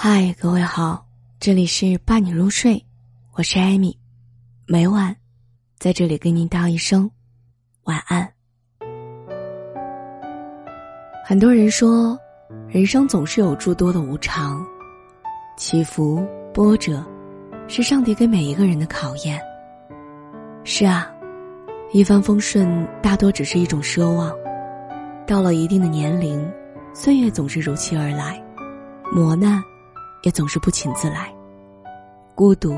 嗨，各位好，这里是伴你入睡，我是艾米，每晚在这里跟您道一声晚安。很多人说，人生总是有诸多的无常，起伏波折，是上帝给每一个人的考验。是啊，一帆风顺大多只是一种奢望，到了一定的年龄，岁月总是如期而来，磨难。也总是不请自来，孤独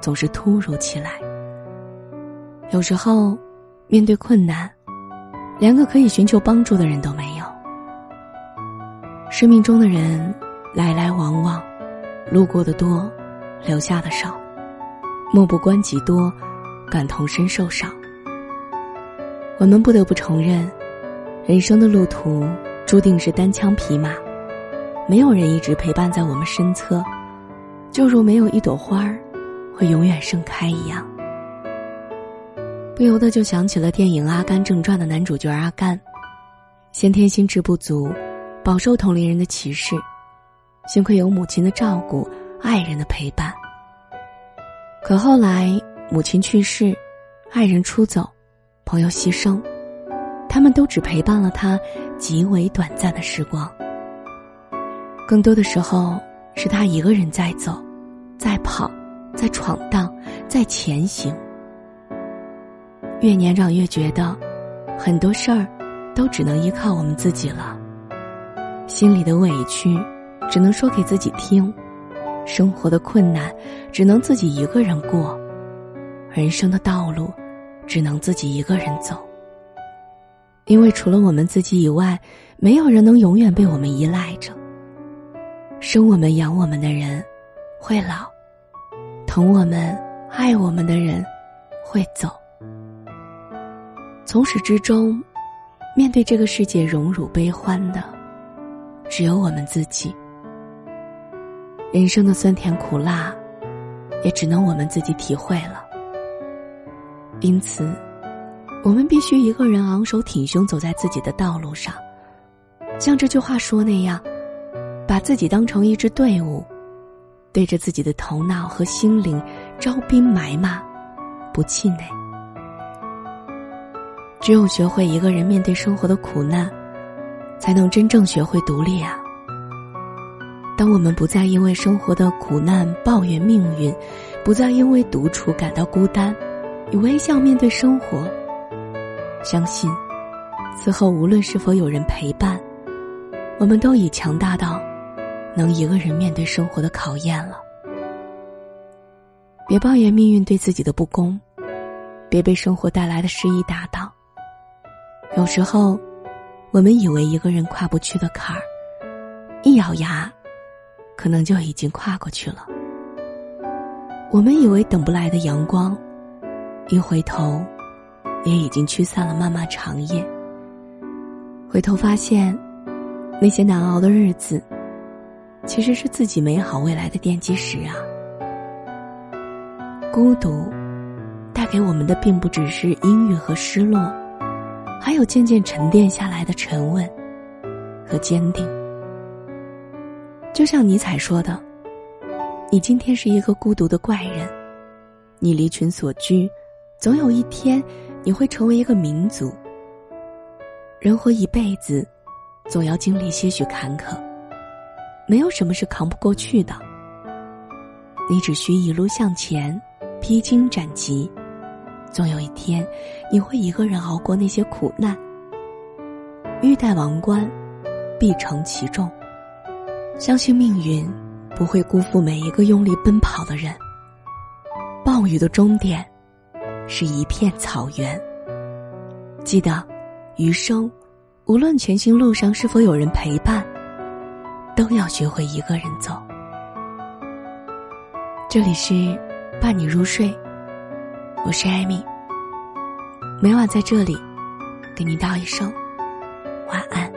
总是突如其来。有时候，面对困难，连个可以寻求帮助的人都没有。生命中的人来来往往，路过的多，留下的少，漠不关己多，感同身受少。我们不得不承认，人生的路途注定是单枪匹马。没有人一直陪伴在我们身侧，就如没有一朵花儿会永远盛开一样。不由得就想起了电影《阿甘正传》的男主角阿甘，先天心智不足，饱受同龄人的歧视，幸亏有母亲的照顾，爱人的陪伴。可后来母亲去世，爱人出走，朋友牺牲，他们都只陪伴了他极为短暂的时光。更多的时候，是他一个人在走，在跑，在闯荡，在前行。越年长越觉得，很多事儿都只能依靠我们自己了。心里的委屈，只能说给自己听；生活的困难，只能自己一个人过；人生的道路，只能自己一个人走。因为除了我们自己以外，没有人能永远被我们依赖着。生我们养我们的人，会老；疼我们、爱我们的人，会走。从始至终，面对这个世界荣辱悲欢的，只有我们自己。人生的酸甜苦辣，也只能我们自己体会了。因此，我们必须一个人昂首挺胸走在自己的道路上，像这句话说那样。把自己当成一支队伍，对着自己的头脑和心灵招兵买马，不气馁。只有学会一个人面对生活的苦难，才能真正学会独立啊！当我们不再因为生活的苦难抱怨命运，不再因为独处感到孤单，以微笑面对生活，相信，此后无论是否有人陪伴，我们都已强大到。能一个人面对生活的考验了，别抱怨命运对自己的不公，别被生活带来的失意打倒。有时候，我们以为一个人跨不去的坎儿，一咬牙，可能就已经跨过去了。我们以为等不来的阳光，一回头，也已经驱散了漫漫长夜。回头发现，那些难熬的日子。其实是自己美好未来的奠基石啊！孤独带给我们的，并不只是阴郁和失落，还有渐渐沉淀下来的沉稳和坚定。就像尼采说的：“你今天是一个孤独的怪人，你离群所居，总有一天你会成为一个民族。人活一辈子，总要经历些许坎坷。”没有什么是扛不过去的，你只需一路向前，披荆斩棘，总有一天，你会一个人熬过那些苦难。欲戴王冠，必承其重。相信命运不会辜负每一个用力奔跑的人。暴雨的终点，是一片草原。记得，余生，无论前行路上是否有人陪伴。都要学会一个人走。这里是伴你入睡，我是艾米。每晚在这里，给你道一声晚安。